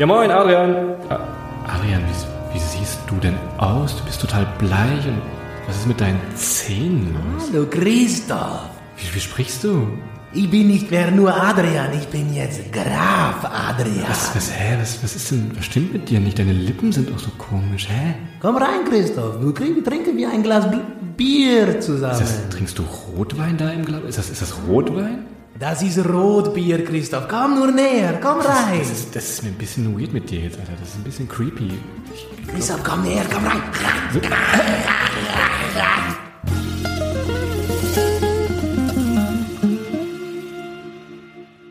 Ja, moin, Adrian. Ah, Adrian, wie, wie siehst du denn aus? Du bist total bleich und was ist mit deinen Zähnen los? Hallo Christoph. Wie, wie sprichst du? Ich bin nicht mehr nur Adrian, ich bin jetzt Graf Adrian. Was, was, hä? Was, was ist denn, was stimmt mit dir nicht? Deine Lippen sind auch so komisch, hä? Komm rein, Christoph. Wir kriegen- trinken wir ein Glas Bier zusammen. Das, trinkst du Rotwein da im Glas? Ist das, ist das Rotwein? Das ist Rotbier, Christoph. Komm nur näher, komm rein. Das ist, das ist mir ein bisschen weird mit dir jetzt, Alter. Das ist ein bisschen creepy. Ich, Christoph, komm näher, komm rein.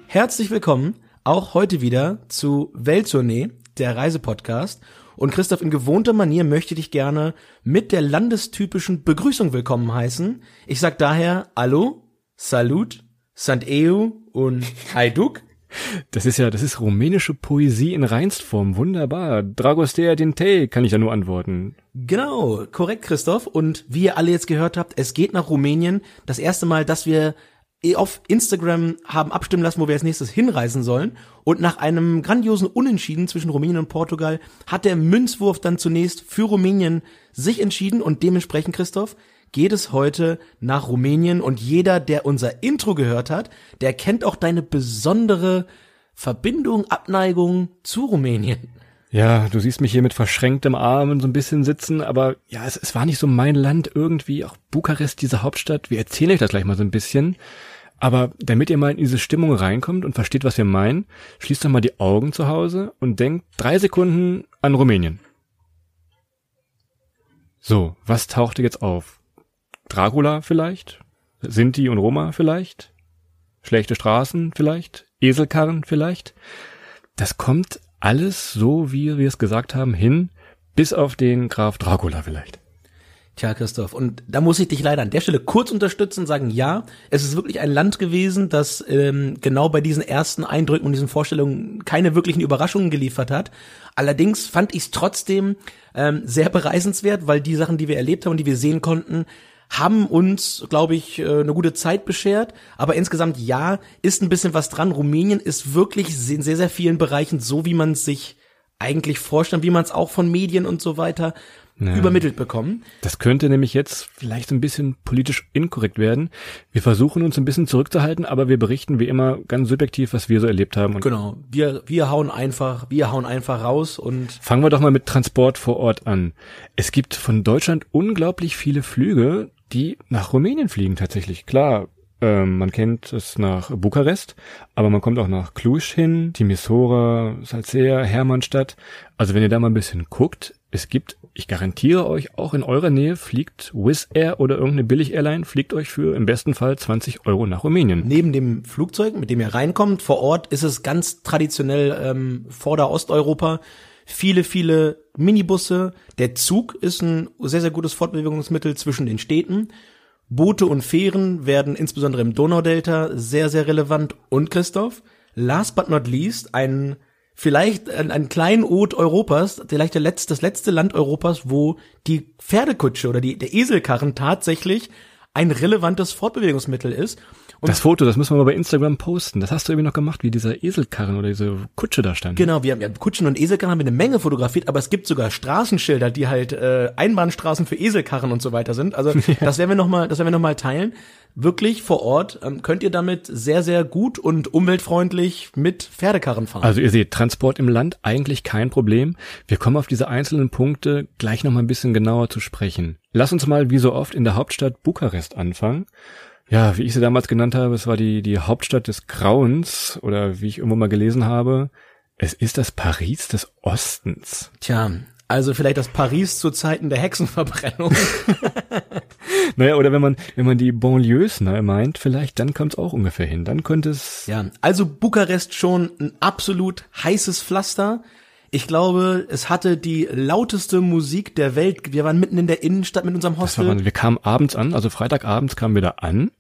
Herzlich willkommen auch heute wieder zu Welttournee, der Reisepodcast. Und Christoph, in gewohnter Manier möchte ich dich gerne mit der landestypischen Begrüßung willkommen heißen. Ich sag daher Hallo, Salut, Sant EU und Hajduk. das ist ja, das ist rumänische Poesie in Reinstform. Wunderbar. Dragostea Dinte kann ich da nur antworten. Genau, korrekt, Christoph. Und wie ihr alle jetzt gehört habt, es geht nach Rumänien. Das erste Mal, dass wir auf Instagram haben abstimmen lassen, wo wir als nächstes hinreisen sollen. Und nach einem grandiosen Unentschieden zwischen Rumänien und Portugal hat der Münzwurf dann zunächst für Rumänien sich entschieden und dementsprechend, Christoph, geht es heute nach Rumänien und jeder, der unser Intro gehört hat, der kennt auch deine besondere Verbindung, Abneigung zu Rumänien. Ja, du siehst mich hier mit verschränktem Arm so ein bisschen sitzen, aber ja, es, es war nicht so mein Land irgendwie, auch Bukarest, diese Hauptstadt. Wir erzählen euch das gleich mal so ein bisschen. Aber damit ihr mal in diese Stimmung reinkommt und versteht, was wir meinen, schließt doch mal die Augen zu Hause und denkt drei Sekunden an Rumänien. So, was tauchte jetzt auf? Dracula vielleicht? Sinti und Roma vielleicht? Schlechte Straßen vielleicht? Eselkarren vielleicht? Das kommt alles so, wie wir es gesagt haben, hin, bis auf den Graf Dracula vielleicht. Tja, Christoph, und da muss ich dich leider an der Stelle kurz unterstützen und sagen, ja, es ist wirklich ein Land gewesen, das ähm, genau bei diesen ersten Eindrücken und diesen Vorstellungen keine wirklichen Überraschungen geliefert hat. Allerdings fand ich es trotzdem ähm, sehr bereisenswert, weil die Sachen, die wir erlebt haben und die wir sehen konnten, haben uns, glaube ich, äh, eine gute Zeit beschert. Aber insgesamt ja, ist ein bisschen was dran. Rumänien ist wirklich in sehr, sehr vielen Bereichen so, wie man es sich eigentlich vorstellt, wie man es auch von Medien und so weiter übermittelt bekommen. Das könnte nämlich jetzt vielleicht ein bisschen politisch inkorrekt werden. Wir versuchen uns ein bisschen zurückzuhalten, aber wir berichten wie immer ganz subjektiv, was wir so erlebt haben. Genau, wir, wir hauen einfach, wir hauen einfach raus und Fangen wir doch mal mit Transport vor Ort an. Es gibt von Deutschland unglaublich viele Flüge, die nach Rumänien fliegen tatsächlich. Klar, ähm, man kennt es nach Bukarest, aber man kommt auch nach Cluj hin, Timisoara, Salcea, Hermannstadt. Also wenn ihr da mal ein bisschen guckt, es gibt, ich garantiere euch, auch in eurer Nähe fliegt Wizz Air oder irgendeine Billig-Airline, fliegt euch für im besten Fall 20 Euro nach Rumänien. neben dem Flugzeug, mit dem ihr reinkommt, vor Ort ist es ganz traditionell ähm, Vorder-Osteuropa. Viele, viele Minibusse. Der Zug ist ein sehr, sehr gutes Fortbewegungsmittel zwischen den Städten. Boote und Fähren werden insbesondere im Donaudelta sehr, sehr relevant. Und Christoph, last but not least, ein vielleicht ein, ein kleinen Ort Europas, vielleicht der letzte, das letzte Land Europas, wo die Pferdekutsche oder die, der Eselkarren tatsächlich ein relevantes Fortbewegungsmittel ist. Und Das Foto, das müssen wir mal bei Instagram posten. Das hast du irgendwie noch gemacht, wie dieser Eselkarren oder diese Kutsche da stand. Genau, wir haben ja Kutschen und Eselkarren haben wir eine Menge fotografiert, aber es gibt sogar Straßenschilder, die halt äh, Einbahnstraßen für Eselkarren und so weiter sind. Also das werden wir noch mal, das werden wir noch mal teilen. Wirklich vor Ort ähm, könnt ihr damit sehr sehr gut und umweltfreundlich mit Pferdekarren fahren. Also ihr seht, Transport im Land eigentlich kein Problem. Wir kommen auf diese einzelnen Punkte gleich noch mal ein bisschen genauer zu sprechen. Lass uns mal wie so oft in der Hauptstadt Bukarest anfangen. Ja, wie ich sie damals genannt habe, es war die, die Hauptstadt des Grauens oder wie ich irgendwo mal gelesen habe, es ist das Paris des Ostens. Tja, Also vielleicht das Paris zu Zeiten der Hexenverbrennung. Naja, oder wenn man, wenn man die Banlieues ne, meint, vielleicht, dann kommt es auch ungefähr hin. Dann könnte es. ja, also Bukarest schon ein absolut heißes Pflaster. Ich glaube, es hatte die lauteste Musik der Welt. Wir waren mitten in der Innenstadt mit unserem war, Hostel. Wahnsinn. wir kamen abends an, also Freitagabends kamen wir da an,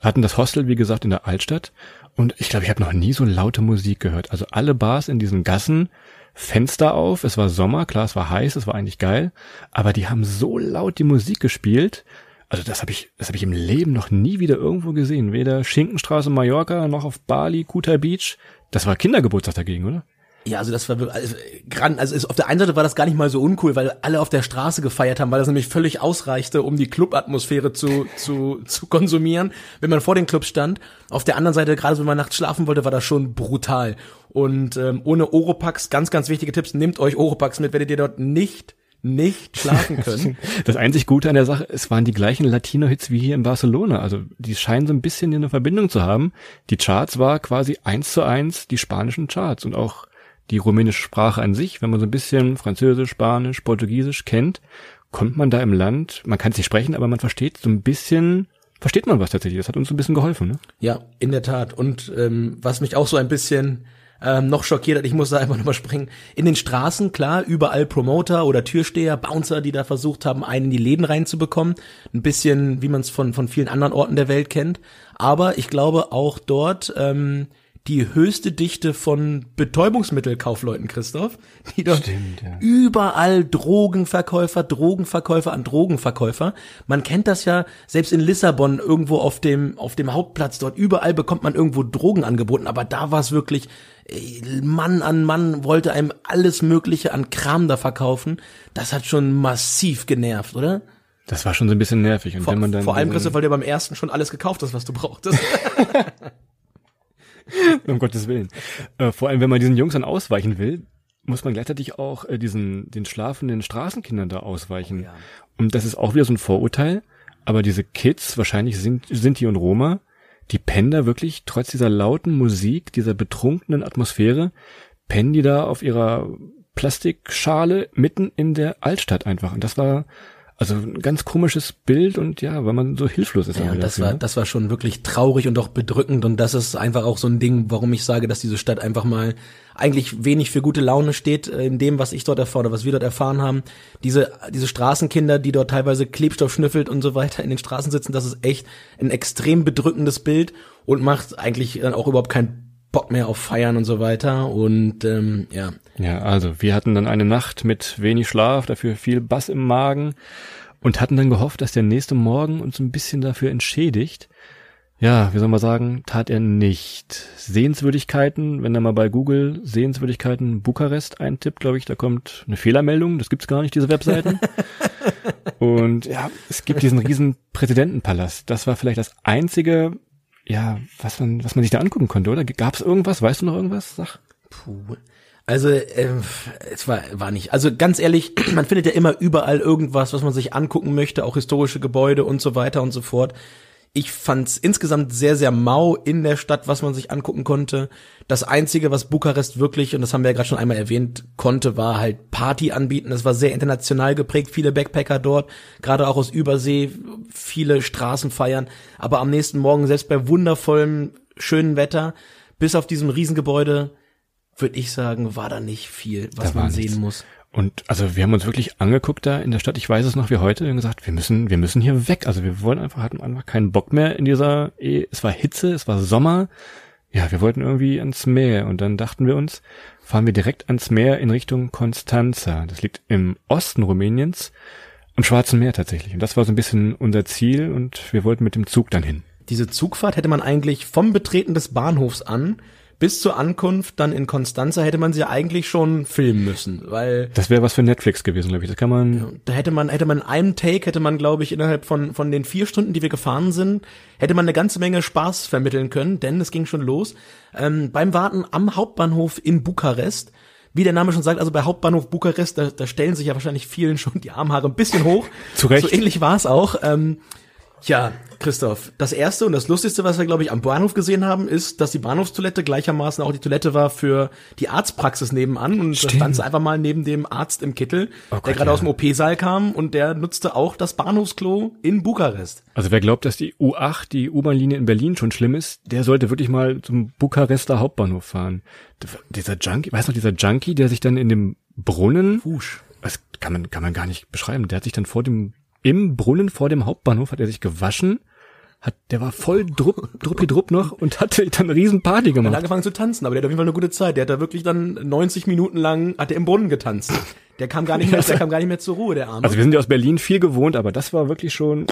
hatten das Hostel, wie gesagt, in der Altstadt. Und ich glaube, ich habe noch nie so laute Musik gehört. Also alle Bars in diesen Gassen, Fenster auf, es war Sommer, klar, es war heiß, es war eigentlich geil, aber die haben so laut die Musik gespielt. Also das habe ich, das habe ich im Leben noch nie wieder irgendwo gesehen. Weder Schinkenstraße Mallorca noch auf Bali, Kuta Beach. Das war Kindergeburtstag dagegen, oder? Ja, also das war also, gran- also es, auf der einen Seite war das gar nicht mal so uncool, weil alle auf der Straße gefeiert haben, weil das nämlich völlig ausreichte, um die Clubatmosphäre zu, zu, zu konsumieren, wenn man vor den Clubs stand. Auf der anderen Seite, gerade wenn man nachts schlafen wollte, war das schon brutal. Und ähm, ohne Oropax, ganz, ganz wichtige Tipps, nehmt euch Oropax mit, werdet ihr dort nicht, nicht schlafen können. Das einzig Gute an der Sache, es waren die gleichen Latino-Hits wie hier in Barcelona. Also die scheinen so ein bisschen eine Verbindung zu haben. Die Charts war quasi eins zu eins die spanischen Charts und auch die rumänische Sprache an sich. Wenn man so ein bisschen Französisch, Spanisch, Portugiesisch kennt, kommt man da im Land, man kann es nicht sprechen, aber man versteht so ein bisschen, versteht man was tatsächlich. Das hat uns so ein bisschen geholfen. Ne? Ja, in der Tat. Und ähm, was mich auch so ein bisschen ähm, noch schockiert hat, ich muss da einfach nochmal springen, in den Straßen, klar, überall Promoter oder Türsteher, Bouncer, die da versucht haben, einen in die Läden reinzubekommen. Ein bisschen, wie man es von, von vielen anderen Orten der Welt kennt. Aber ich glaube auch dort ähm, die höchste Dichte von Betäubungsmittelkaufleuten, Christoph, die dort Stimmt, ja. überall Drogenverkäufer, Drogenverkäufer an Drogenverkäufer. Man kennt das ja selbst in Lissabon irgendwo auf dem auf dem Hauptplatz dort überall bekommt man irgendwo Drogen angeboten, aber da war es wirklich Mann an Mann wollte einem alles mögliche an Kram da verkaufen. Das hat schon massiv genervt, oder? Das war schon so ein bisschen nervig. Und Vor, wenn man dann vor allem Christoph, weil du beim ersten schon alles gekauft hast, was du brauchtest. um Gottes Willen. Äh, vor allem, wenn man diesen Jungs dann ausweichen will, muss man gleichzeitig auch äh, diesen den schlafenden Straßenkindern da ausweichen. Und das ist auch wieder so ein Vorurteil. Aber diese Kids, wahrscheinlich sind Sinti und Roma, die pennen da wirklich trotz dieser lauten Musik, dieser betrunkenen Atmosphäre, pennen die da auf ihrer Plastikschale mitten in der Altstadt einfach. Und das war also ein ganz komisches Bild und ja, weil man so hilflos ist. Ja, das dafür, war, ne? das war schon wirklich traurig und auch bedrückend und das ist einfach auch so ein Ding, warum ich sage, dass diese Stadt einfach mal eigentlich wenig für gute Laune steht äh, in dem, was ich dort erfahre, oder was wir dort erfahren haben. Diese, diese Straßenkinder, die dort teilweise Klebstoff schnüffelt und so weiter in den Straßen sitzen, das ist echt ein extrem bedrückendes Bild und macht eigentlich dann auch überhaupt keinen Bock mehr auf Feiern und so weiter und ähm, ja, Ja, also wir hatten dann eine Nacht mit wenig Schlaf, dafür viel Bass im Magen und hatten dann gehofft, dass der nächste Morgen uns ein bisschen dafür entschädigt. Ja, wie soll man sagen, tat er nicht. Sehenswürdigkeiten, wenn er mal bei Google Sehenswürdigkeiten Bukarest eintippt, glaube ich, da kommt eine Fehlermeldung, das gibt's gar nicht, diese Webseiten. und ja, es gibt diesen riesen Präsidentenpalast. Das war vielleicht das einzige, ja, was man, was man sich da angucken konnte, oder? Gab's irgendwas? Weißt du noch irgendwas? Sag. Puh. Also ähm, es war war nicht. Also ganz ehrlich, man findet ja immer überall irgendwas, was man sich angucken möchte, auch historische Gebäude und so weiter und so fort. Ich fand's insgesamt sehr sehr mau in der Stadt, was man sich angucken konnte. Das einzige, was Bukarest wirklich und das haben wir ja gerade schon einmal erwähnt, konnte, war halt Party anbieten. Es war sehr international geprägt, viele Backpacker dort, gerade auch aus Übersee, viele Straßen feiern. Aber am nächsten Morgen selbst bei wundervollem schönen Wetter, bis auf diesem Riesengebäude würde ich sagen, war da nicht viel, was man sehen nichts. muss. Und also wir haben uns wirklich angeguckt da in der Stadt, ich weiß es noch wie heute, und gesagt, wir müssen, wir müssen hier weg. Also wir wollen einfach, hatten einfach keinen Bock mehr in dieser, eh, es war Hitze, es war Sommer. Ja, wir wollten irgendwie ans Meer und dann dachten wir uns, fahren wir direkt ans Meer in Richtung Constanza. Das liegt im Osten Rumäniens, am Schwarzen Meer tatsächlich. Und das war so ein bisschen unser Ziel und wir wollten mit dem Zug dann hin. Diese Zugfahrt hätte man eigentlich vom Betreten des Bahnhofs an bis zur Ankunft dann in Konstanza hätte man sie eigentlich schon filmen müssen, weil Das wäre was für Netflix gewesen, glaube ich. Das kann man, da hätte man, hätte man in einem Take, hätte man, glaube ich, innerhalb von, von den vier Stunden, die wir gefahren sind, hätte man eine ganze Menge Spaß vermitteln können, denn es ging schon los. Ähm, beim Warten am Hauptbahnhof in Bukarest, wie der Name schon sagt, also bei Hauptbahnhof Bukarest, da, da stellen sich ja wahrscheinlich vielen schon die Armhaare ein bisschen hoch. Zu Recht. So ähnlich war es auch. Ähm, ja, Christoph. Das erste und das lustigste, was wir, glaube ich, am Bahnhof gesehen haben, ist, dass die Bahnhofstoilette gleichermaßen auch die Toilette war für die Arztpraxis nebenan. Und da stand sie einfach mal neben dem Arzt im Kittel, Oh der Gott, gerade ja. aus dem OP-Saal kam und der nutzte auch das Bahnhofsklo in Bukarest. Also wer glaubt, dass die U8, die U-Bahn-Linie in Berlin schon schlimm ist, der sollte wirklich mal zum Bukarester Hauptbahnhof fahren. Dieser Junkie, weißt du noch, dieser Junkie, der sich dann in dem Brunnen, Wusch. das kann man, kann man gar nicht beschreiben, der hat sich dann vor dem, im Brunnen vor dem Hauptbahnhof hat er sich gewaschen, hat, der war voll drupp, druppi drupp noch und hatte dann eine riesen Party Er hat gemacht. angefangen zu tanzen, aber der hat auf jeden Fall eine gute Zeit. Der hat da wirklich dann 90 Minuten lang, hat er im Brunnen getanzt. Der kam gar nicht mehr, der kam gar nicht mehr zur Ruhe, der Arme. Also wir sind ja aus Berlin viel gewohnt, aber das war wirklich schon,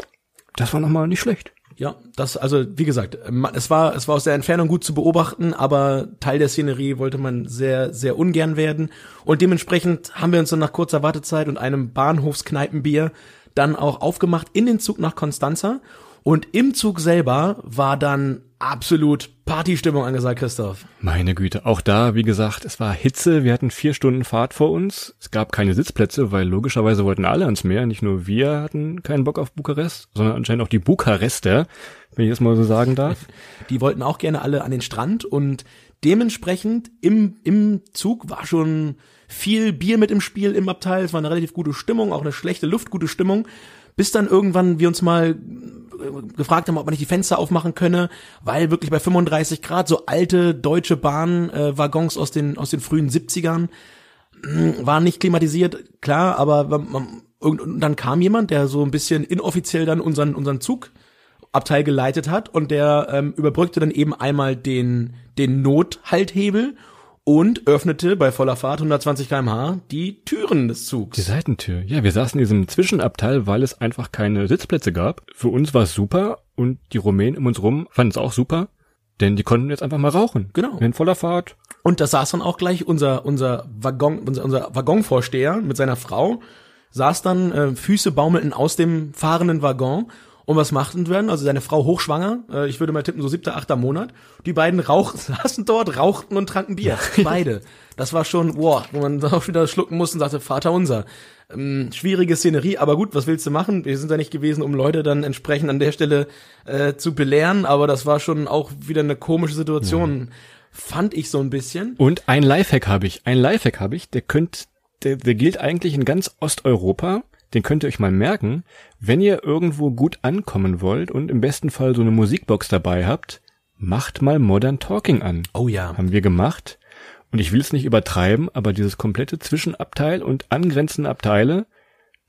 das war nochmal nicht schlecht. Ja, das, also wie gesagt, es war, es war aus der Entfernung gut zu beobachten, aber Teil der Szenerie wollte man sehr, sehr ungern werden. Und dementsprechend haben wir uns dann nach kurzer Wartezeit und einem Bahnhofskneipenbier dann auch aufgemacht in den Zug nach Konstanza. Und im Zug selber war dann absolut Partystimmung angesagt, Christoph. Meine Güte, auch da, wie gesagt, es war Hitze, wir hatten vier Stunden Fahrt vor uns, es gab keine Sitzplätze, weil logischerweise wollten alle ans Meer, nicht nur wir hatten keinen Bock auf Bukarest, sondern anscheinend auch die Bukarester, wenn ich das mal so sagen darf. Die wollten auch gerne alle an den Strand und dementsprechend im, im Zug war schon viel Bier mit im Spiel im Abteil. Es war eine relativ gute Stimmung, auch eine schlechte Luft, gute Stimmung. Bis dann irgendwann wir uns mal gefragt haben, ob man nicht die Fenster aufmachen könne, weil wirklich bei 35 Grad so alte deutsche Bahnwaggons aus den, aus den frühen 70ern mh, waren nicht klimatisiert, klar, aber man, und dann kam jemand, der so ein bisschen inoffiziell dann unseren, unseren Zugabteil geleitet hat und der ähm, überbrückte dann eben einmal den, den Nothalthebel und öffnete bei voller Fahrt 120 kmh die Türen des Die Zugs. Seitentür. Ja, wir saßen in diesem Zwischenabteil, weil es einfach keine Sitzplätze gab. Für uns war es super und die Rumänen um uns rum fanden es auch super, denn die konnten jetzt einfach mal rauchen. Genau. In voller Fahrt. Und da saß dann auch gleich unser, unser Waggon, unser, unser Waggonvorsteher mit seiner Frau, saß dann, äh, Füße baumelten aus dem fahrenden Waggon. Und was machten wir dann? Also seine Frau hochschwanger, äh, ich würde mal tippen, so siebter, achter Monat. Die beiden rauch, saßen dort, rauchten und tranken Bier. Beide. Das war schon, wow, wo man auch wieder schlucken musste und sagte, Vater unser. Ähm, schwierige Szenerie, aber gut, was willst du machen? Wir sind da nicht gewesen, um Leute dann entsprechend an der Stelle äh, zu belehren, aber das war schon auch wieder eine komische Situation, fand ich so ein bisschen. Und ein Lifehack habe ich. Ein Lifehack habe ich, der könnt, der, der gilt eigentlich in ganz Osteuropa. Den könnt ihr euch mal merken. Wenn ihr irgendwo gut ankommen wollt und im besten Fall so eine Musikbox dabei habt, macht mal Modern Talking an. Oh ja. Haben wir gemacht. Und ich will es nicht übertreiben, aber dieses komplette Zwischenabteil und angrenzende Abteile,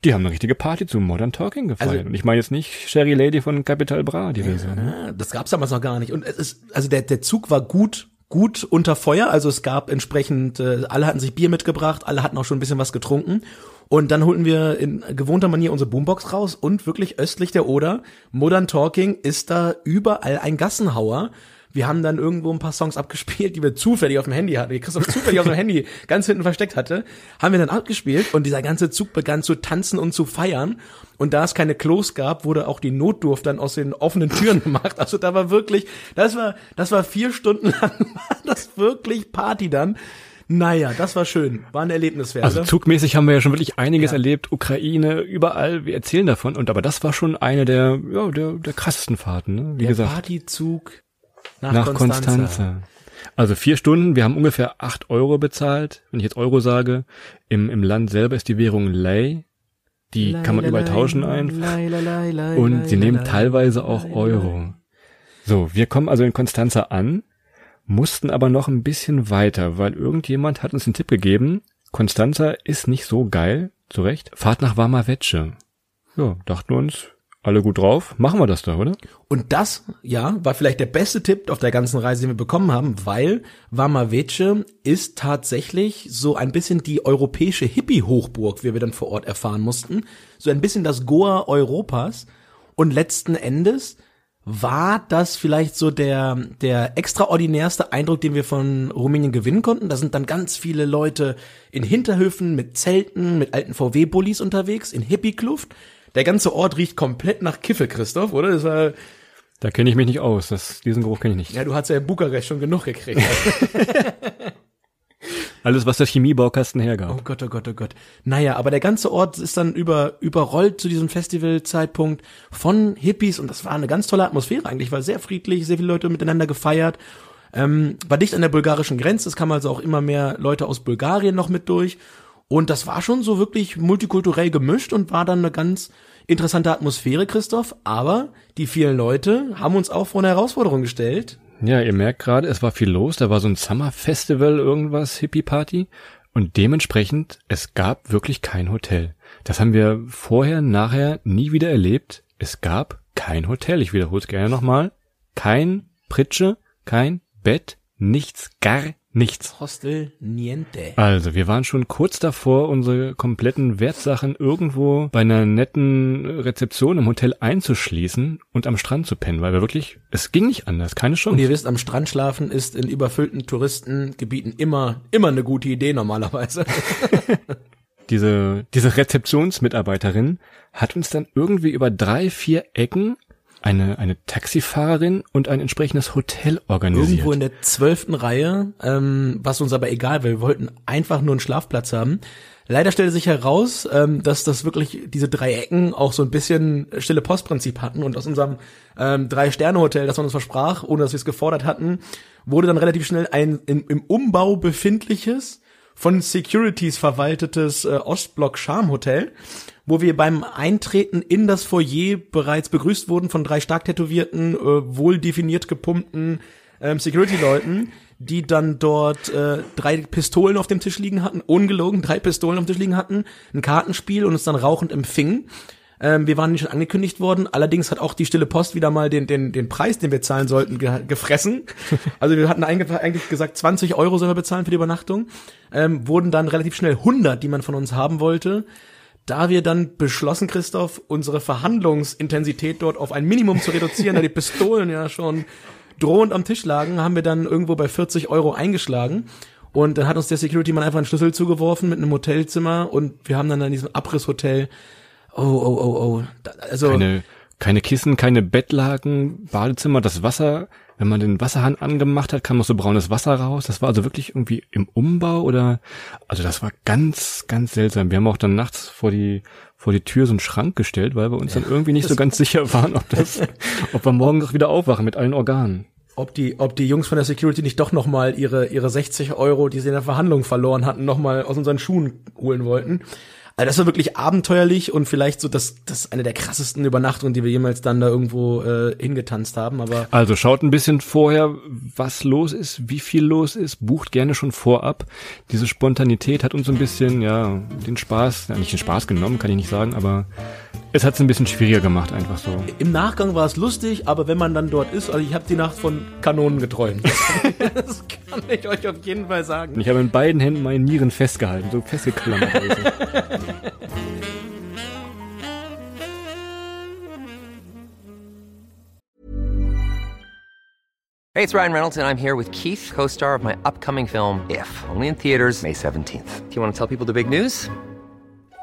die haben eine richtige Party zu Modern Talking gefeiert. Also- und ich meine jetzt nicht Sherry Lady von Capital Bra, die Version. Ja, das gab's damals noch gar nicht. Und es ist, also der, der Zug war gut, gut unter Feuer. Also es gab entsprechend, äh, alle hatten sich Bier mitgebracht, alle hatten auch schon ein bisschen was getrunken. Und dann holten wir in gewohnter Manier unsere Boombox raus und wirklich östlich der Oder, Modern Talking ist da überall ein Gassenhauer. Wir haben dann irgendwo ein paar Songs abgespielt, die wir zufällig auf dem Handy hatten, die Christoph zufällig auf dem Handy ganz hinten versteckt hatte, haben wir dann abgespielt und dieser ganze Zug begann zu tanzen und zu feiern. Und da es keine Klos gab, wurde auch die Notdurft dann aus den offenen Türen gemacht. Also da war wirklich, das war, das war vier Stunden lang, war das wirklich Party dann. Naja, das war schön. War ein Erlebnis wert. Also ne? zugmäßig haben wir ja schon wirklich einiges Ja. erlebt, Ukraine, überall, wir erzählen davon. Und aber das war schon eine der, ja, der, der krassesten Fahrten, ne? Wie Der gesagt, Partyzug nach, nach. Konstanza. Also vier Stunden, wir haben ungefähr acht Euro bezahlt. Wenn ich jetzt Euro sage, im, im Land selber ist die Währung Lei. Die kann man überall tauschen einfach. Und sie nehmen teilweise auch Euro. So, wir kommen also in Konstanza an, mussten aber noch ein bisschen weiter, weil irgendjemand hat uns einen Tipp gegeben, Konstanza ist nicht so geil, zu Recht, fahrt nach Warmavetsche. Ja, dachten wir uns, alle gut drauf, machen wir das da, oder? Und das, ja, war vielleicht der beste Tipp auf der ganzen Reise, den wir bekommen haben, weil Warmavece ist tatsächlich so ein bisschen die europäische Hippie-Hochburg, wie wir dann vor Ort erfahren mussten. So ein bisschen das Goa Europas. Und letzten Endes war das vielleicht so der, der extraordinärste Eindruck, den wir von Rumänien gewinnen konnten. Da sind dann ganz viele Leute in Hinterhöfen mit Zelten, mit alten VW-Bullis unterwegs, in Hippie-Kluft. Der ganze Ort riecht komplett nach Kiffe, Christoph, oder? Das war, Da kenne ich mich nicht aus, das, diesen Geruch kenne ich nicht. ja, du hast ja in Bukarest schon genug gekriegt. Alles, was der Chemiebaukasten hergab. Oh Gott, oh Gott, oh Gott. Naja, aber der ganze Ort ist dann über, überrollt zu diesem Festivalzeitpunkt von Hippies und das war eine ganz tolle Atmosphäre eigentlich, war sehr friedlich, sehr viele Leute miteinander gefeiert. Ähm, war dicht an der bulgarischen Grenze, es kamen also auch immer mehr Leute aus Bulgarien noch mit durch. Und das war schon so wirklich multikulturell gemischt und war dann eine ganz interessante Atmosphäre, Christoph. Aber die vielen Leute haben uns auch vor eine Herausforderung gestellt. Ja, ihr merkt gerade, es war viel los. Da war so ein Summer Festival, irgendwas, Hippie-Party. Und dementsprechend, es gab wirklich kein Hotel. Das haben wir vorher, nachher nie wieder erlebt. Es gab kein Hotel. Ich wiederhole es gerne nochmal. Kein Pritsche, kein Bett, nichts, gar nichts. Hostel niente. Also, wir waren schon kurz davor, unsere kompletten Wertsachen irgendwo bei einer netten Rezeption im Hotel einzuschließen und am Strand zu pennen, weil wir wirklich, es ging nicht anders, keine Chance. Und ihr wisst, am Strand schlafen ist in überfüllten Touristengebieten immer, immer eine gute Idee normalerweise. diese, diese Rezeptionsmitarbeiterin hat uns dann irgendwie über drei, vier Ecken eine, eine Taxifahrerin und ein entsprechendes Hotel organisiert. Irgendwo in der zwölften Reihe, ähm, was uns aber egal, weil wir wollten einfach nur einen Schlafplatz haben. Leider stellte sich heraus, ähm, dass das wirklich diese drei Ecken auch so ein bisschen stille Postprinzip hatten und aus unserem ähm, Drei-Sterne-Hotel, das man uns versprach, ohne dass wir es gefordert hatten, wurde dann relativ schnell ein in, im Umbau befindliches, von Securities verwaltetes äh, Ostblock Charm Hotel wo wir beim Eintreten in das Foyer bereits begrüßt wurden von drei stark tätowierten, äh, wohl definiert gepumpten ähm, Security-Leuten, die dann dort äh, drei Pistolen auf dem Tisch liegen hatten, ungelogen, drei Pistolen auf dem Tisch liegen hatten, ein Kartenspiel und uns dann rauchend empfingen. Ähm, wir waren nicht schon angekündigt worden. Allerdings hat auch die Stille Post wieder mal den, den, den Preis, den wir zahlen sollten, ge gefressen. Also wir hatten eigentlich gesagt, 20 Euro sollen wir bezahlen für die Übernachtung. Ähm, wurden dann relativ schnell 100, die man von uns haben wollte da wir dann beschlossen, Christoph, unsere Verhandlungsintensität dort auf ein Minimum zu reduzieren, da die Pistolen ja schon drohend am Tisch lagen, haben wir dann irgendwo bei 40 Euro eingeschlagen. Und dann hat uns der Security-Mann einfach einen Schlüssel zugeworfen mit einem Hotelzimmer und wir haben dann in diesem Abrisshotel, oh, oh, oh, oh, also. Keine, keine Kissen, keine Bettlaken, Badezimmer, das Wasser wenn man den Wasserhahn angemacht hat, kam noch so braunes Wasser raus. Das war also wirklich irgendwie im Umbau oder, also das war ganz, ganz seltsam. Wir haben auch dann nachts vor die, vor die Tür so einen Schrank gestellt, weil wir uns ja, dann irgendwie nicht so ganz sicher waren, ob das, ob wir morgen noch wieder aufwachen mit allen Organen. Ob die, ob die Jungs von der Security nicht doch nochmal ihre, ihre 60 Euro, die sie in der Verhandlung verloren hatten, nochmal aus unseren Schuhen holen wollten. Also das war wirklich abenteuerlich und vielleicht so das, das eine der krassesten Übernachtungen, die wir jemals dann da irgendwo äh, hingetanzt haben. Aber also schaut ein bisschen vorher, was los ist, wie viel los ist, bucht gerne schon vorab. Diese Spontanität hat uns ein bisschen, ja, den Spaß, ja, nicht den Spaß genommen, kann ich nicht sagen, aber es hat es ein bisschen schwieriger gemacht, einfach so. Im Nachgang war es lustig, aber wenn man dann dort ist, also ich habe die Nacht von Kanonen geträumt. das kann ich euch auf jeden Fall sagen. Ich habe in beiden Händen meine Nieren festgehalten, so festgeklammert. Also. Hey, it's Ryan Reynolds, and I'm here with Keith, co-star of my upcoming film, If, only in theaters May 17th. Do you want to tell people the big news?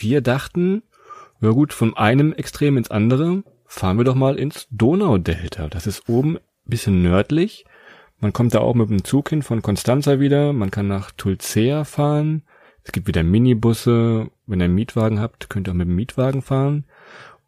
Wir dachten, ja gut, von einem Extrem ins andere fahren wir doch mal ins Donaudelta. Das ist oben bisschen nördlich. Man kommt da auch mit dem Zug hin von Constanza wieder. Man kann nach Tulcea fahren. Es gibt wieder Minibusse. Wenn ihr einen Mietwagen habt, könnt ihr auch mit dem Mietwagen fahren.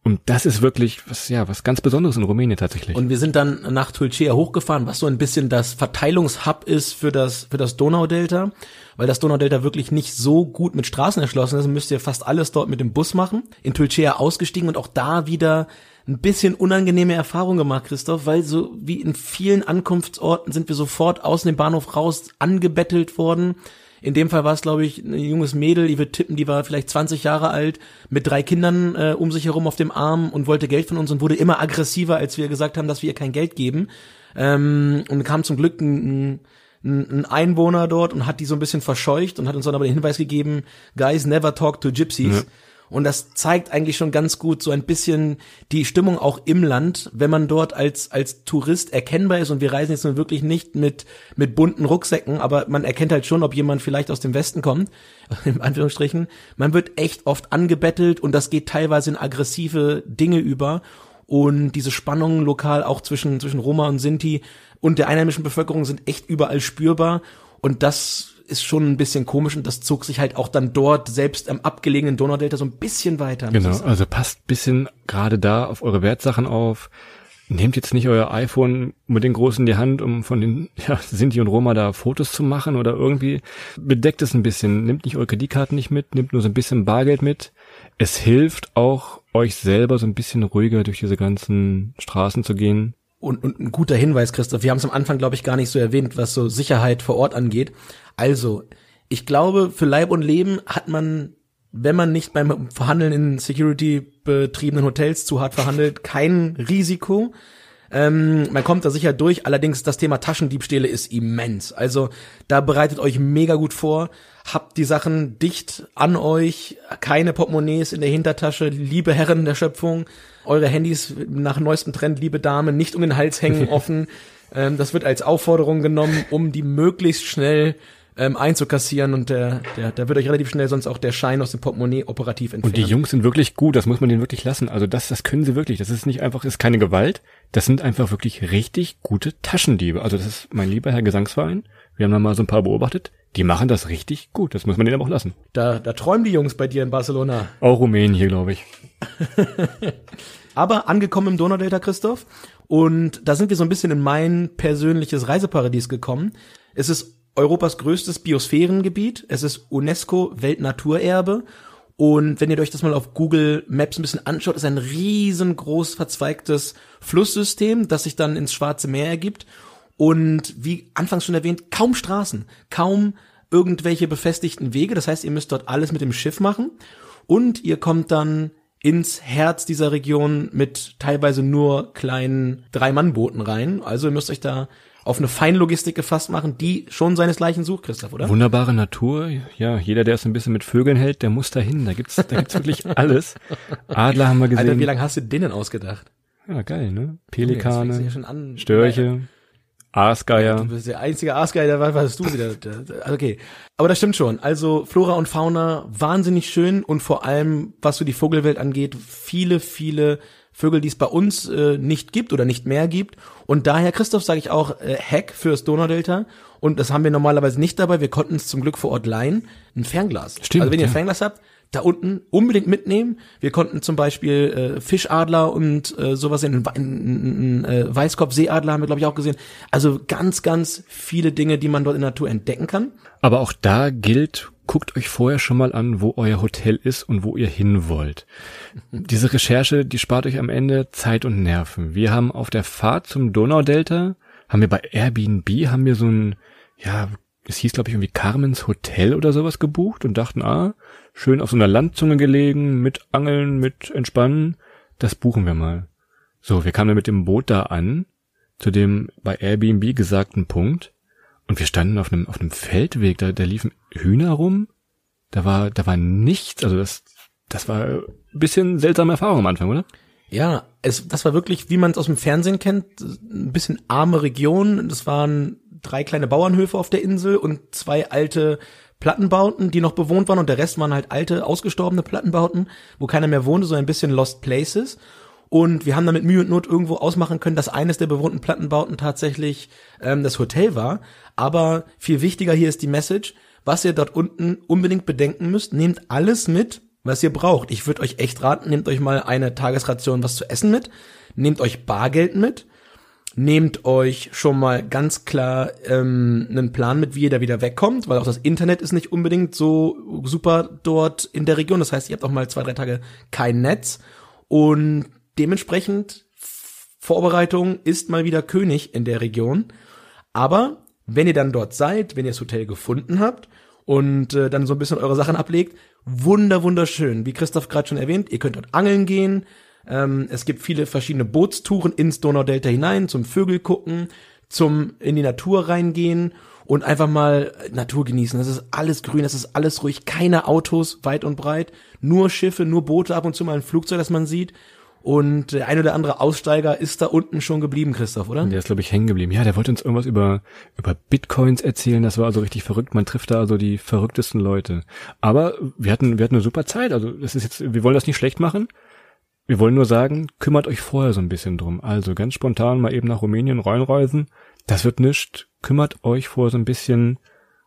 Und das ist wirklich was, ja, was ganz Besonderes in Rumänien tatsächlich. Und wir sind dann nach Tulcea hochgefahren, was so ein bisschen das Verteilungshub ist für das, für das Donaudelta. Weil das Donaudelta wirklich nicht so gut mit Straßen erschlossen ist, müsst ihr fast alles dort mit dem Bus machen. In Tulcea ausgestiegen und auch da wieder ein bisschen unangenehme Erfahrung gemacht, Christoph, weil so wie in vielen Ankunftsorten sind wir sofort aus dem Bahnhof raus angebettelt worden in dem Fall war es, glaube ich, ein junges Mädel, ich würde tippen, die war vielleicht 20 Jahre alt, mit drei Kindern äh, um sich herum auf dem Arm und wollte Geld von uns und wurde immer aggressiver, als wir gesagt haben, dass wir ihr kein Geld geben. Ähm, und kam zum Glück ein, ein, ein Einwohner dort und hat die so ein bisschen verscheucht und hat uns dann aber den Hinweis gegeben, guys never talk to gypsies. Ja. Und das zeigt eigentlich schon ganz gut so ein bisschen die Stimmung auch im Land, wenn man dort als, als Tourist erkennbar ist. Und wir reisen jetzt nun wirklich nicht mit, mit bunten Rucksäcken, aber man erkennt halt schon, ob jemand vielleicht aus dem Westen kommt, in Anführungsstrichen. Man wird echt oft angebettelt und das geht teilweise in aggressive Dinge über. Und diese Spannungen lokal auch zwischen, zwischen Roma und Sinti und der einheimischen Bevölkerung sind echt überall spürbar. Und das ist schon ein bisschen komisch und das zog sich halt auch dann dort selbst am abgelegenen Donaudelta so ein bisschen weiter. Genau, also passt bisschen gerade da auf eure Wertsachen auf. Nehmt jetzt nicht euer iPhone mit den großen in die Hand, um von den ja, Sinti und Roma da Fotos zu machen oder irgendwie. Bedeckt es ein bisschen. Nehmt nicht eure Kreditkarten nicht mit, nehmt nur so ein bisschen Bargeld mit. Es hilft auch euch selber so ein bisschen ruhiger durch diese ganzen Straßen zu gehen. Und, und ein guter Hinweis, Christoph. Wir haben es am Anfang, glaube ich, gar nicht so erwähnt, was so Sicherheit vor Ort angeht. Also, ich glaube, für Leib und Leben hat man, wenn man nicht beim Verhandeln in Security betriebenen Hotels zu hart verhandelt, kein Risiko. Ähm, man kommt da sicher durch, allerdings das Thema Taschendiebstähle ist immens. Also da bereitet euch mega gut vor, habt die Sachen dicht an euch, keine Portemonnaies in der Hintertasche, liebe Herren der Schöpfung, eure Handys nach neuestem Trend, liebe Damen, nicht um den Hals hängen offen. Ähm, das wird als Aufforderung genommen, um die möglichst schnell ähm, einzukassieren und der, der, da wird euch relativ schnell sonst auch der Schein aus dem Portemonnaie operativ entfernt. Und die Jungs sind wirklich gut, das muss man denen wirklich lassen. Also das, das können sie wirklich. Das ist nicht einfach, ist keine Gewalt. Das sind einfach wirklich richtig gute Taschendiebe. Also das ist mein lieber Herr Gesangsverein. Wir haben da mal so ein paar beobachtet. Die machen das richtig gut. Das muss man denen aber auch lassen. da, da träumen die Jungs bei dir in Barcelona. Auch Rumänien hier, glaube ich. Aber angekommen im Donaudelta, Christoph. Und da sind wir so ein bisschen in mein persönliches Reiseparadies gekommen. Es ist Europas größtes Biosphärengebiet. Es ist UNESCO Weltnaturerbe. Und wenn ihr euch das mal auf Google Maps ein bisschen anschaut, ist ein riesengroß verzweigtes Flusssystem, das sich dann ins Schwarze Meer ergibt. Und wie anfangs schon erwähnt, kaum Straßen, kaum irgendwelche befestigten Wege. Das heißt, ihr müsst dort alles mit dem Schiff machen. Und ihr kommt dann ins Herz dieser Region mit teilweise nur kleinen Drei-Mann-Booten rein. Also ihr müsst euch da auf eine Feinlogistik gefasst machen, die schon seinesgleichen sucht, Christoph, oder? Wunderbare Natur. Ja, jeder, der es ein bisschen mit Vögeln hält, der muss dahin. Da gibt's, da gibt's wirklich alles. Adler haben wir gesehen. Alter, wie lange hast du den denn ausgedacht? ja, geil, ne? Pelikane, sich ja an. Störche, Aasgeier. Du bist der einzige Aasgeier, der weiß, was du wieder. Okay. Aber das stimmt schon. Also Flora und Fauna wahnsinnig schön und vor allem, was so die Vogelwelt angeht, viele, viele Vögel, die es bei uns äh, nicht gibt oder nicht mehr gibt. Und daher, Christoph, sage ich auch äh, Hack fürs Donaudelta. Und das haben wir normalerweise nicht dabei. Wir konnten es zum Glück vor Ort leihen. Ein Fernglas. Stimmt, Also wenn ihr ein ja. Fernglas habt, da unten unbedingt mitnehmen. Wir konnten zum Beispiel äh, Fischadler und äh, sowas. Ein, ein, ein äh, Weißkopfseeadler haben wir, glaube ich, auch gesehen. Also ganz, ganz viele Dinge, die man dort in der Natur entdecken kann. Aber auch da gilt, guckt euch vorher schon mal an, wo euer Hotel ist und wo ihr hin wollt. Diese Recherche, die spart euch am Ende Zeit und Nerven. Wir haben auf der Fahrt zum Donaudelta, haben wir bei Airbnb, haben wir so ein, ja, es hieß glaube ich irgendwie Carmens Hotel oder sowas gebucht und dachten, ah, schön auf so einer Landzunge gelegen, mit Angeln, mit Entspannen, das buchen wir mal. So, wir kamen mit dem Boot da an, zu dem bei Airbnb gesagten Punkt, und wir standen auf einem, auf einem Feldweg, da, da liefen Hühner rum. Da war, da war nichts, also das, das war ein bisschen seltsame Erfahrung am Anfang, oder? Ja, es, das war wirklich, wie man es aus dem Fernsehen kennt, ein bisschen arme Region. Das waren drei kleine Bauernhöfe auf der Insel und zwei alte Plattenbauten, die noch bewohnt waren und der Rest waren halt alte, ausgestorbene Plattenbauten, wo keiner mehr wohnte, so ein bisschen Lost Places. Und wir haben dann mit Mühe und Not irgendwo ausmachen können, dass eines der bewohnten Plattenbauten tatsächlich ähm, das Hotel war. Aber viel wichtiger hier ist die Message, was ihr dort unten unbedingt bedenken müsst, nehmt alles mit, was ihr braucht. Ich würde euch echt raten, nehmt euch mal eine Tagesration was zu essen mit, nehmt euch Bargeld mit, nehmt euch schon mal ganz klar ähm, einen Plan mit, wie ihr da wieder wegkommt, weil auch das Internet ist nicht unbedingt so super dort in der Region. Das heißt, ihr habt auch mal zwei, drei Tage kein Netz und dementsprechend Vorbereitung ist mal wieder König in der Region. Aber wenn ihr dann dort seid, wenn ihr das Hotel gefunden habt und äh, dann so ein bisschen eure Sachen ablegt, wunder wunderschön. Wie Christoph gerade schon erwähnt, ihr könnt dort angeln gehen. Ähm, es gibt viele verschiedene Bootstouren ins Donaudelta hinein, zum Vögel gucken, zum in die Natur reingehen. und einfach mal Natur genießen. Das ist alles grün, das ist alles ruhig, keine Autos weit und breit, nur Schiffe, nur Boote, ab und zu mal ein Flugzeug, das man sieht. Und der ein oder andere Aussteiger ist da unten schon geblieben, Christoph, oder? Der ist, glaube ich, hängen geblieben. Ja, der wollte uns irgendwas über, über Bitcoins erzählen. Das war also richtig verrückt. Man trifft da also die verrücktesten Leute. Aber wir hatten, wir hatten eine super Zeit. Also, das ist jetzt, wir wollen das nicht schlecht machen. Wir wollen nur sagen, kümmert euch vorher so ein bisschen drum. Also ganz spontan mal eben nach Rumänien reinreisen. Das wird nischt. Kümmert euch vorher so ein bisschen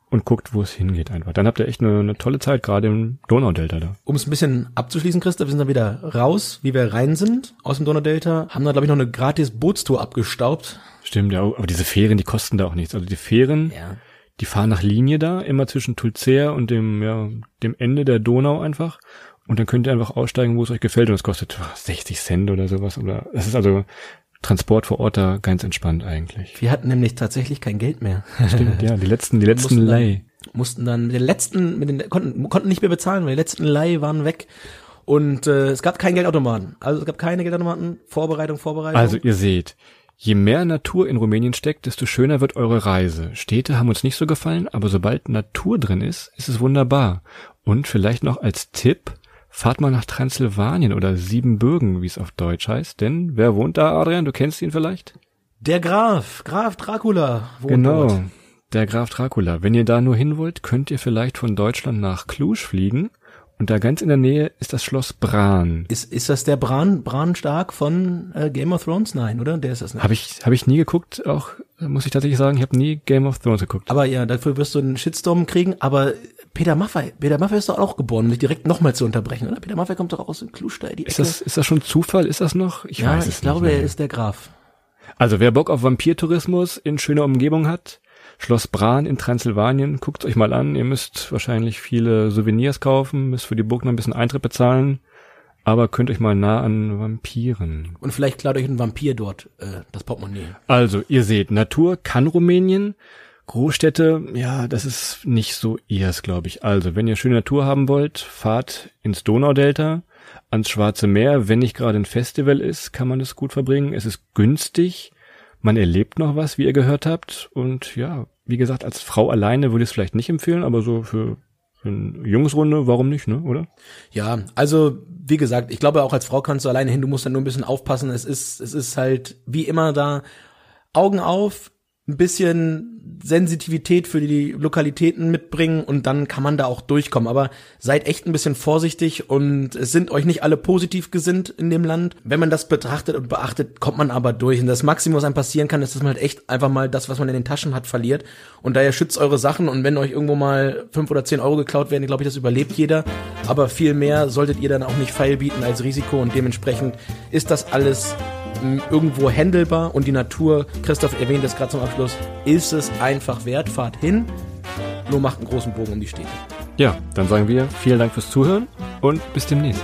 und guckt, wo es hingeht einfach. Dann habt ihr echt eine, eine tolle Zeit, gerade im Donaudelta da. Um es ein bisschen abzuschließen, Christoph, wir sind dann wieder raus, wie wir rein sind aus dem Donaudelta, haben da, glaube ich, noch eine gratis Bootstour abgestaubt. Stimmt, ja, aber diese Fähren, die kosten da auch nichts. Also die Fähren, Ja. die fahren nach Linie da, immer zwischen Tulcea und dem, ja, dem Ende der Donau einfach. Und dann könnt ihr einfach aussteigen, wo es euch gefällt. Und es kostet oh, 60 Cent oder sowas. Oder es ist also Transport vor Ort da ganz entspannt eigentlich. Wir hatten nämlich tatsächlich kein Geld mehr. Stimmt, ja, die letzten, die letzten Mussten dann- Leih. mussten dann mit den letzten, mit den konnten, konnten nicht mehr bezahlen, weil die letzten Leih waren weg. Und äh, es gab keinen Geldautomaten. Also es gab keine Geldautomaten. Vorbereitung, Vorbereitung. Also ihr seht, je mehr Natur in Rumänien steckt, desto schöner wird eure Reise. Städte haben uns nicht so gefallen, aber sobald Natur drin ist, ist es wunderbar. Und vielleicht noch als Tipp, fahrt mal nach Transsilvanien oder Siebenbürgen, wie es auf Deutsch heißt. Denn wer wohnt da, Adrian? Du kennst ihn vielleicht? der Graf, Graf Dracula wohnt Genau, dort. der Graf Dracula. Wenn ihr da nur hin wollt, könnt ihr vielleicht von Deutschland nach Cluj fliegen. Und da ganz in der Nähe ist das Schloss Bran. Ist, ist das der Bran, Bran Stark von äh, Game of Thrones? Nein, oder? Der ist das nicht. Habe ich, hab ich nie geguckt, auch muss ich tatsächlich sagen, ich habe nie Game of Thrones geguckt. Aber ja, dafür wirst du einen Shitstorm kriegen. Aber Peter Maffay, Peter Maffay ist doch auch geboren, um dich direkt nochmal zu unterbrechen, oder? Peter Maffay kommt doch aus dem Kluster, die Ist das, ist das schon Zufall? Ist das noch? Ich ja, weiß es ich glaube, nicht. er ist der Graf. Also wer Bock auf Vampirtourismus in schöner Umgebung hat, Schloss Bran in Transsilvanien, guckt euch mal an. Ihr müsst wahrscheinlich viele Souvenirs kaufen, müsst für die Burg noch ein bisschen Eintritt bezahlen, aber könnt euch mal nah an Vampiren. Und vielleicht klaut euch ein Vampir dort äh, das Portemonnaie. Also, ihr seht, Natur kann Rumänien. Großstädte, ja, das ist nicht so ihrs, glaube ich. Also, wenn ihr schöne Natur haben wollt, fahrt ins Donaudelta, ans Schwarze Meer. Wenn nicht gerade ein Festival ist, kann man das gut verbringen. Es ist günstig. Man erlebt noch was, wie ihr gehört habt. Und ja, wie gesagt, als Frau alleine würde ich es vielleicht nicht empfehlen, aber so für, eine Jungsrunde, warum nicht, ne, oder? Ja, also wie gesagt, ich glaube auch als Frau kannst du alleine hin, du musst dann nur ein bisschen aufpassen. Es ist, es ist halt wie immer da Augen auf, ein bisschen Sensitivität für die Lokalitäten mitbringen und dann kann man da auch durchkommen. Aber seid echt ein bisschen vorsichtig und es sind euch nicht alle positiv gesinnt in dem Land. Wenn man das betrachtet und beachtet, kommt man aber durch. Und das Maximum, was einem passieren kann, ist, dass man halt echt einfach mal das, was man in den Taschen hat, verliert. Und daher schützt eure Sachen und wenn euch irgendwo mal fünf oder zehn Euro geklaut werden, glaube ich, das überlebt jeder. Aber viel mehr solltet ihr dann auch nicht feilbieten als Risiko und dementsprechend ist das alles irgendwo handelbar und die Natur, Christoph erwähnt es gerade zum Abschluss, ist es einfach wert, fahrt hin, nur macht einen großen Bogen um die Städte. Ja, dann sagen wir vielen Dank fürs Zuhören und bis demnächst.